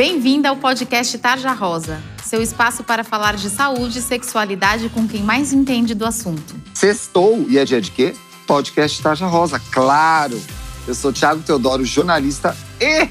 Bem-vinda ao podcast Tarja Rosa, seu espaço para falar de saúde e sexualidade com quem mais entende do assunto. Sextou e é dia de quê? Podcast Tarja Rosa, claro! Eu sou Thiago Teodoro, jornalista e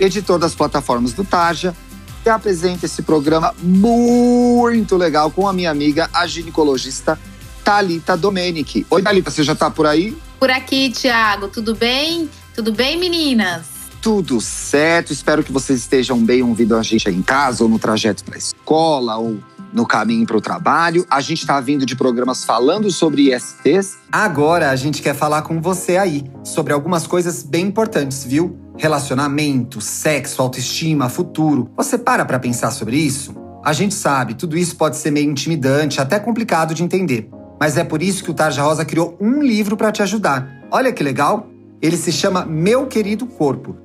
editor das plataformas do Tarja, e apresento esse programa muito legal com a minha amiga, a ginecologista Talita Domenici. Oi, Talita, você já tá por aí? Por aqui, Thiago, tudo bem? Tudo bem, meninas? Tudo certo. Espero que vocês estejam bem ouvindo a gente aí em casa, ou no trajeto para a escola, ou no caminho para o trabalho. A gente está vindo de programas falando sobre ISTs. Agora a gente quer falar com você aí sobre algumas coisas bem importantes, viu? Relacionamento, sexo, autoestima, futuro. Você para para pensar sobre isso? A gente sabe, tudo isso pode ser meio intimidante, até complicado de entender. Mas é por isso que o Tarja Rosa criou um livro para te ajudar. Olha que legal! Ele se chama Meu Querido Corpo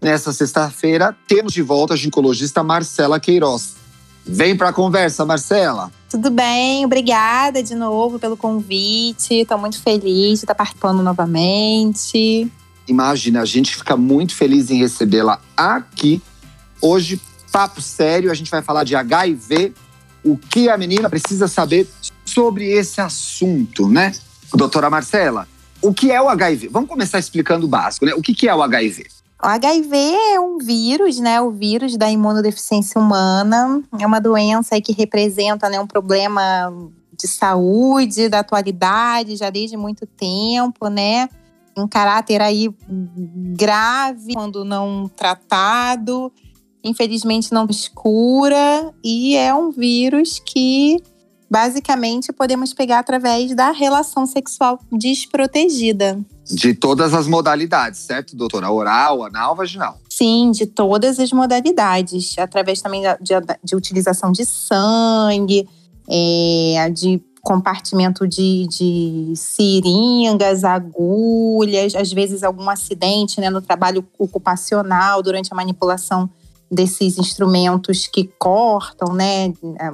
Nessa sexta-feira, temos de volta a ginecologista Marcela Queiroz. Vem para a conversa, Marcela. Tudo bem, obrigada de novo pelo convite. Estou muito feliz de estar participando novamente. Imagina, a gente fica muito feliz em recebê-la aqui. Hoje, papo sério, a gente vai falar de HIV, o que a menina precisa saber sobre esse assunto, né? Doutora Marcela, o que é o HIV? Vamos começar explicando o básico, né? O que é o HIV? O HIV é um vírus, né? O vírus da imunodeficiência humana. É uma doença que representa né, um problema de saúde da atualidade já desde muito tempo, né? Um caráter aí grave quando não tratado, infelizmente não escura e é um vírus que basicamente podemos pegar através da relação sexual desprotegida. De todas as modalidades, certo, doutora? Oral, anal, vaginal? Sim, de todas as modalidades. Através também de, de utilização de sangue, é, de compartimento de, de, seringas, agulhas, às vezes algum acidente né, no trabalho ocupacional durante a manipulação desses instrumentos que cortam, né, é,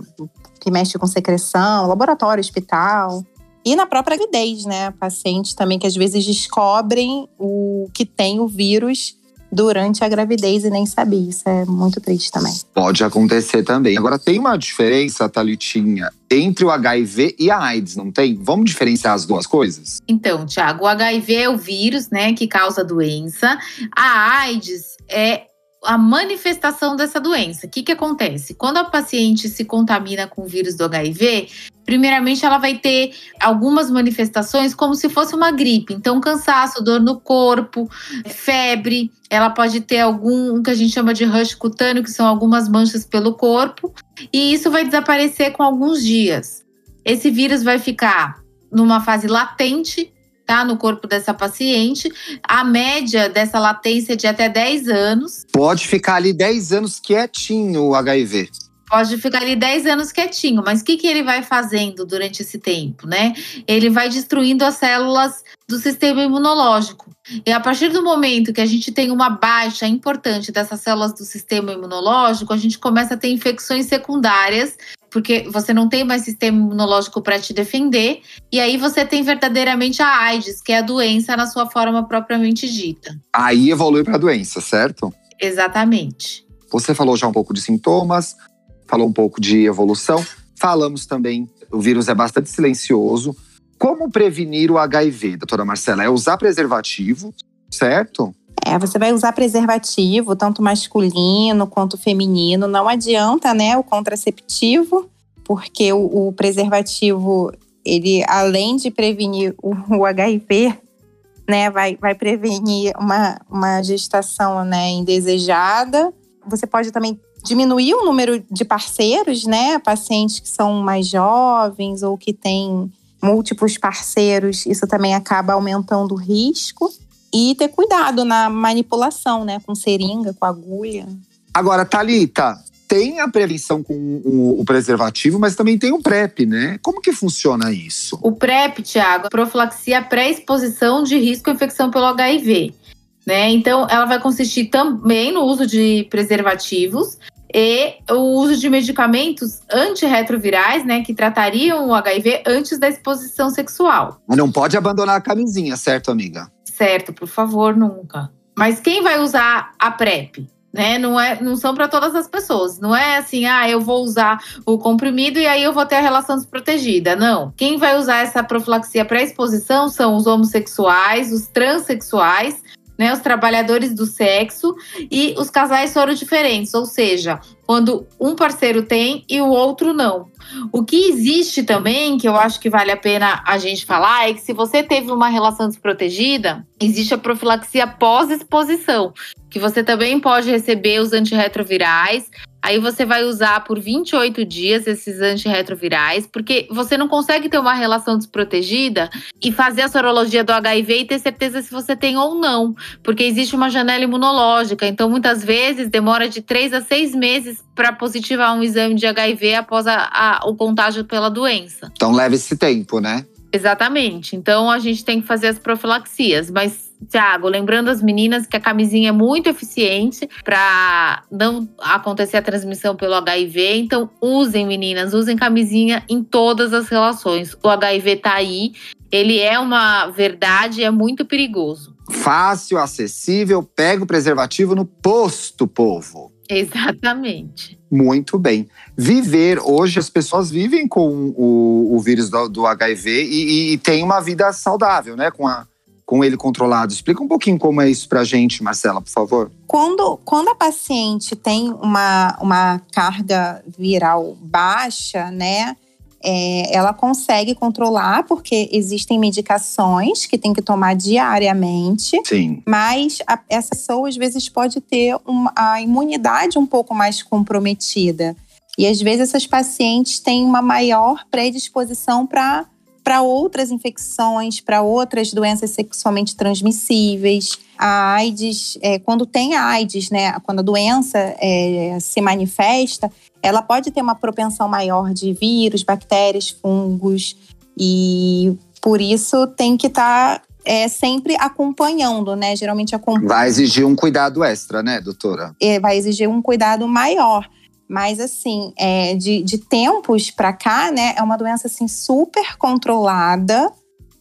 que mexe com secreção, laboratório, hospital. E na própria gravidez, né? Pacientes também que às vezes descobrem o que tem o vírus durante a gravidez e nem sabia. Isso é muito triste também. Pode acontecer também. Agora, tem uma diferença, Thalitinha, entre o HIV e a AIDS, não tem? Vamos diferenciar as duas coisas? Então, Tiago, o HIV é o vírus, né, que causa a doença. A AIDS é a manifestação dessa doença. O que, que acontece? Quando a paciente se contamina com o vírus do HIV, primeiramente ela vai ter algumas manifestações como se fosse uma gripe. Então, cansaço, dor no corpo, febre, ela pode ter algum que a gente chama de rush cutâneo, que são algumas manchas pelo corpo, e isso vai desaparecer com alguns dias. Esse vírus vai ficar numa fase latente tá, no corpo dessa paciente. A média dessa latência é de até 10 anos. Pode ficar ali 10 anos quietinho o HIV. Pode ficar ali 10 anos quietinho, mas o que, que ele vai fazendo durante esse tempo, né? Ele vai destruindo as células do sistema imunológico. E a partir do momento que a gente tem uma baixa importante dessas células do sistema imunológico, a gente começa a ter infecções secundárias porque você não tem mais sistema imunológico para te defender, e aí você tem verdadeiramente a AIDS, que é a doença na sua forma propriamente dita. Aí evolui para a doença, certo? Exatamente. Você falou já um pouco de sintomas, falou um pouco de evolução, falamos também, o vírus é bastante silencioso. Como prevenir o HIV, doutora Marcela? É usar preservativo, certo? É, você vai usar preservativo, tanto masculino quanto feminino. Não adianta, né, o contraceptivo. porque o, o preservativo, ele além de prevenir o, o HIV, né, vai, vai prevenir uma, uma gestação né, indesejada. Você pode também diminuir o número de parceiros, né? Pacientes que são mais jovens ou que têm múltiplos parceiros, isso também acaba aumentando o risco. E ter cuidado na manipulação, né? Com seringa, com agulha. Agora, Thalita, tem a prevenção com o, o, preservativo, mas também tem o PrEP, né? Como que funciona isso? O PrEP, Tiago, profilaxia pré-exposição de risco à infecção pelo HIV. Né? Então, ela vai consistir também no uso de preservativos e o uso de medicamentos antirretrovirais, né, que tratariam o HIV antes da exposição sexual. Mas não pode abandonar a camisinha, certo, amiga? Certo, por favor, nunca. Mas quem vai usar a PrEP? Né? Não, é, não são para todas as pessoas. Não é assim, ah, eu vou usar o comprimido e aí eu vou ter a relação desprotegida. Não. Quem vai usar essa profilaxia pré-exposição são os homossexuais, os transexuais, né, os trabalhadores do sexo e os casais foram diferentes, ou seja, quando um parceiro tem e o outro não. O que existe também, que eu acho que vale a pena a gente falar, é que se você teve uma relação desprotegida, existe a profilaxia pós-exposição, que você também pode receber os antirretrovirais Aí você vai usar por 28 dias esses antirretrovirais, porque você não consegue ter uma relação desprotegida e fazer a sorologia do HIV e ter certeza se você tem ou não, porque existe uma janela imunológica. Então, muitas vezes, demora de 3 a 6 meses para positivar um exame de HIV após a, a, o contágio pela doença. Então, leva esse tempo, né? Exatamente. Então, a gente tem que fazer as profilaxias, mas Tiago, lembrando as meninas que a camisinha é muito eficiente para não acontecer a transmissão pelo HIV. Então, usem, meninas, usem camisinha em todas as relações. O HIV tá aí, ele é uma verdade, é muito perigoso. Fácil, acessível, pega o preservativo no posto, povo. Exatamente. Muito bem. Viver, hoje as pessoas vivem com o, o vírus do, do HIV e, e, e têm uma vida saudável, né? Com a com ele controlado. Explica um pouquinho como é isso para gente, Marcela, por favor. Quando, quando a paciente tem uma, uma carga viral baixa, né? É, ela consegue controlar, porque existem medicações que tem que tomar diariamente. Sim. Mas a, essa pessoa, às vezes, pode ter uma, a imunidade um pouco mais comprometida. E às vezes essas pacientes têm uma maior predisposição para para outras infecções, para outras doenças sexualmente transmissíveis. A AIDS, é, quando tem a AIDS, né, quando a doença é, se manifesta, ela pode ter uma propensão maior de vírus, bactérias, fungos, e por isso tem que estar tá, é, sempre acompanhando, né? Geralmente acompanhando. Vai exigir um cuidado extra, né, doutora? É, vai exigir um cuidado maior. Mas, assim, é, de, de tempos para cá, né, é uma doença assim, super controlada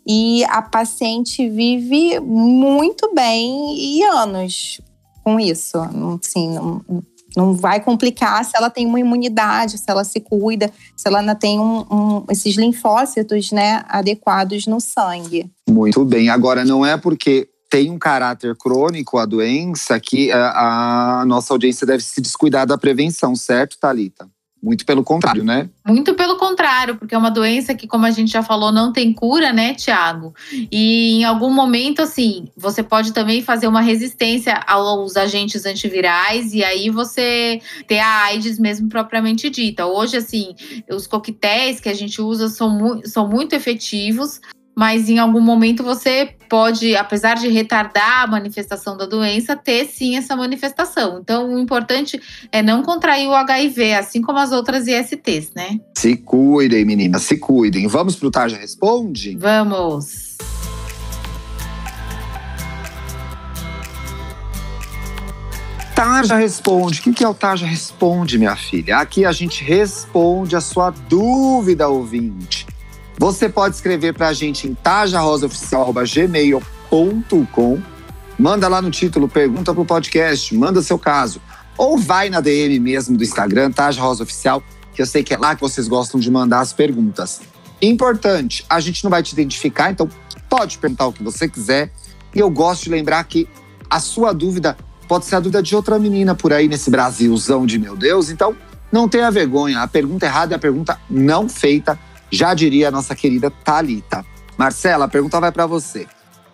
e a paciente vive muito bem e anos com isso. Assim, não, não vai complicar se ela tem uma imunidade, se ela se cuida, se ela ainda tem um, um, esses linfócitos né, adequados no sangue. Muito bem. Agora, não é porque tem um caráter crônico a doença que a, a nossa audiência deve se descuidar da prevenção, certo, Talita? Muito pelo contrário, né? Muito pelo contrário, porque é uma doença que, como a gente já falou, não tem cura, né, Tiago? E em algum momento, assim, você pode também fazer uma resistência aos agentes antivirais e aí você ter a AIDS mesmo propriamente dita. Hoje, assim, os coquetéis que a gente usa são, mu são muito efetivos mas em algum momento você pode, apesar de retardar a manifestação da doença, ter sim essa manifestação. Então, o importante é não contrair o HIV, assim como as outras ISTs, né? Se cuidem, meninas, se cuidem. Vamos pro Tarja Responde? Vamos! Tarja Responde. O que é o Tarja Responde, minha filha? Aqui a gente responde a sua dúvida, ouvinte. Você pode escrever para a gente em tajarosaoficial.gmail.com. Manda lá no título, pergunta para o podcast, manda seu caso. Ou vai na DM mesmo do Instagram, Taja Rosa Oficial, que eu sei que é lá que vocês gostam de mandar as perguntas. Importante, a gente não vai te identificar, então pode perguntar o que você quiser. E eu gosto de lembrar que a sua dúvida pode ser a dúvida de outra menina por aí nesse Brasilzão de meu Deus. Então, Não tenha vergonha. A pergunta errada é a pergunta não feita, já diria a nossa querida Talita. Marcela, a pergunta vai para você.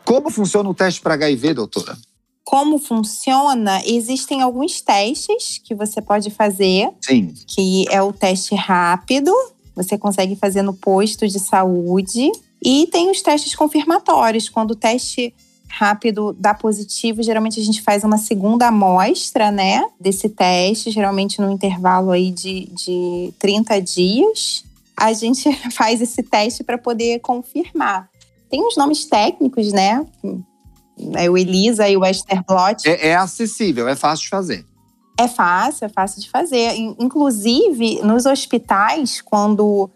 Como funciona o teste para HIV, doutora? Como funciona? Existem alguns testes que você pode fazer. Sim. Que é o teste rápido. Você consegue fazer no posto de saúde. E tem os testes confirmatórios. Quando o teste rápido dá positivo, geralmente a gente faz uma segunda amostra, né, desse teste, geralmente no intervalo aí de, de 30 dias. A gente faz esse teste para poder confirmar. Tem uns nomes técnicos, né? É o Elisa e o Esther Blot. É, é acessível, é fácil de fazer. É fácil, é fácil de fazer. Inclusive, nos hospitais, quando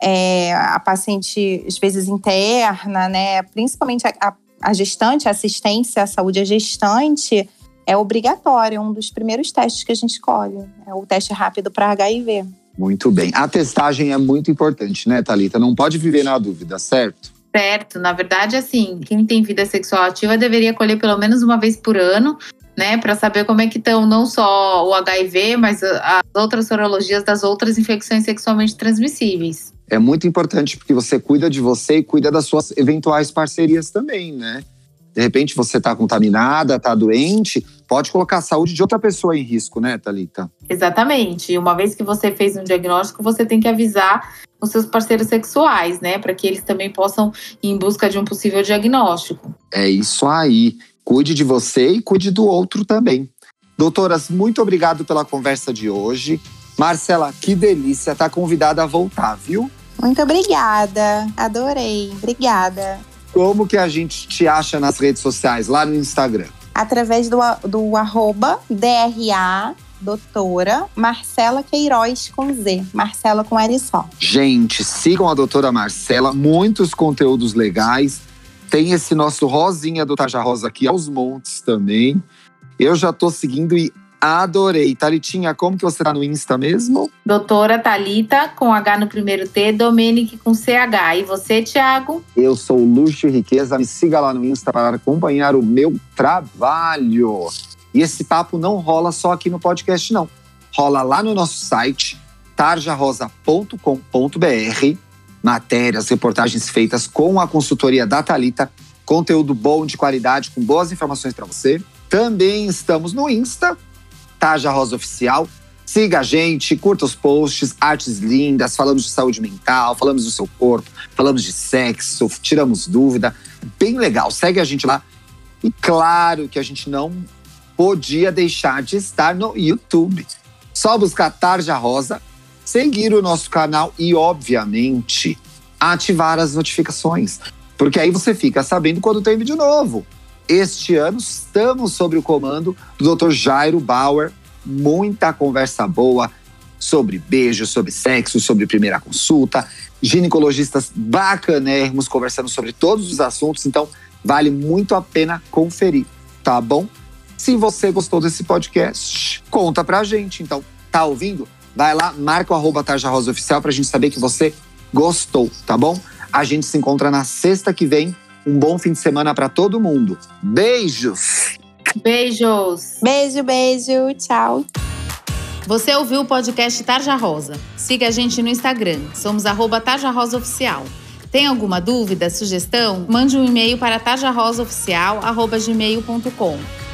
é, a paciente, às vezes, interna, né? Principalmente a, a gestante, a assistência à saúde à gestante, é obrigatório, é um dos primeiros testes que a gente escolhe. É o teste rápido para HIV. Muito bem. A testagem é muito importante, né, Thalita? Não pode viver na dúvida, certo? Certo. Na verdade, assim, quem tem vida sexual ativa deveria colher pelo menos uma vez por ano, né, para saber como é que estão não só o HIV, mas as outras sorologias das outras infecções sexualmente transmissíveis. É muito importante porque você cuida de você e cuida das suas eventuais parcerias também, né? De repente você está contaminada, está doente, pode colocar a saúde de outra pessoa em risco, né, Thalita? Exatamente. Uma vez que você fez um diagnóstico, você tem que avisar os seus parceiros sexuais, né, para que eles também possam ir em busca de um possível diagnóstico. É isso aí. Cuide de você e cuide do outro também. Doutoras, muito obrigado pela conversa de hoje. Marcela, que delícia, tá convidada a voltar, viu? Muito obrigada, adorei, obrigada. Como que a gente te acha nas redes sociais, lá no Instagram? Através do, do arroba DRA doutora Marcela Queiroz com Z, Marcela com L só. Gente, sigam a doutora Marcela, muitos conteúdos legais. Tem esse nosso Rosinha do Taja Rosa aqui aos montes também. Eu já tô seguindo e adorei. Talitinha, como que você tá no Insta mesmo? Doutora Talita com H no primeiro T, Domenic com CH. E você, Thiago? Eu sou Luxo e Riqueza. Me siga lá no Insta para acompanhar o meu trabalho. E esse papo não rola só aqui no podcast, não. Rola lá no nosso site, tarjarosa.com.br. Matérias, reportagens feitas com a consultoria da Talita, conteúdo bom, de qualidade, com boas informações para você. Também estamos no Insta, Taja Rosa Oficial. Siga a gente, curta os posts, artes lindas, falamos de saúde mental, falamos do seu corpo, falamos de sexo, tiramos dúvida. Bem legal, segue a gente lá. E claro que a gente não podia deixar de estar no YouTube. Só buscar Tarja Rosa, seguir o nosso canal e, obviamente, ativar as notificações. Porque aí você fica sabendo quando tem vídeo novo. Este ano estamos sob o comando do Dr. Jairo Bauer. Muita conversa boa sobre beijo, sobre sexo, sobre primeira consulta. Ginecologistas bacanérrimos conversando sobre todos os assuntos. Então, vale muito a pena conferir, tá bom? Se você gostou desse podcast, conta pra gente. Então, tá ouvindo? Vai lá, marca o arroba Tarja Rosa Oficial pra gente saber que você gostou, tá bom? A gente se encontra na sexta que vem. Um bom fim de semana para todo mundo. Beijos! Beijos! Beijo, beijo, tchau. Você ouviu o podcast Tarja Rosa? Siga a gente no Instagram, somos arroba Tarja Rosa Oficial. Tem alguma dúvida, sugestão? Mande um e-mail para tarjarosaoficial.gmail.com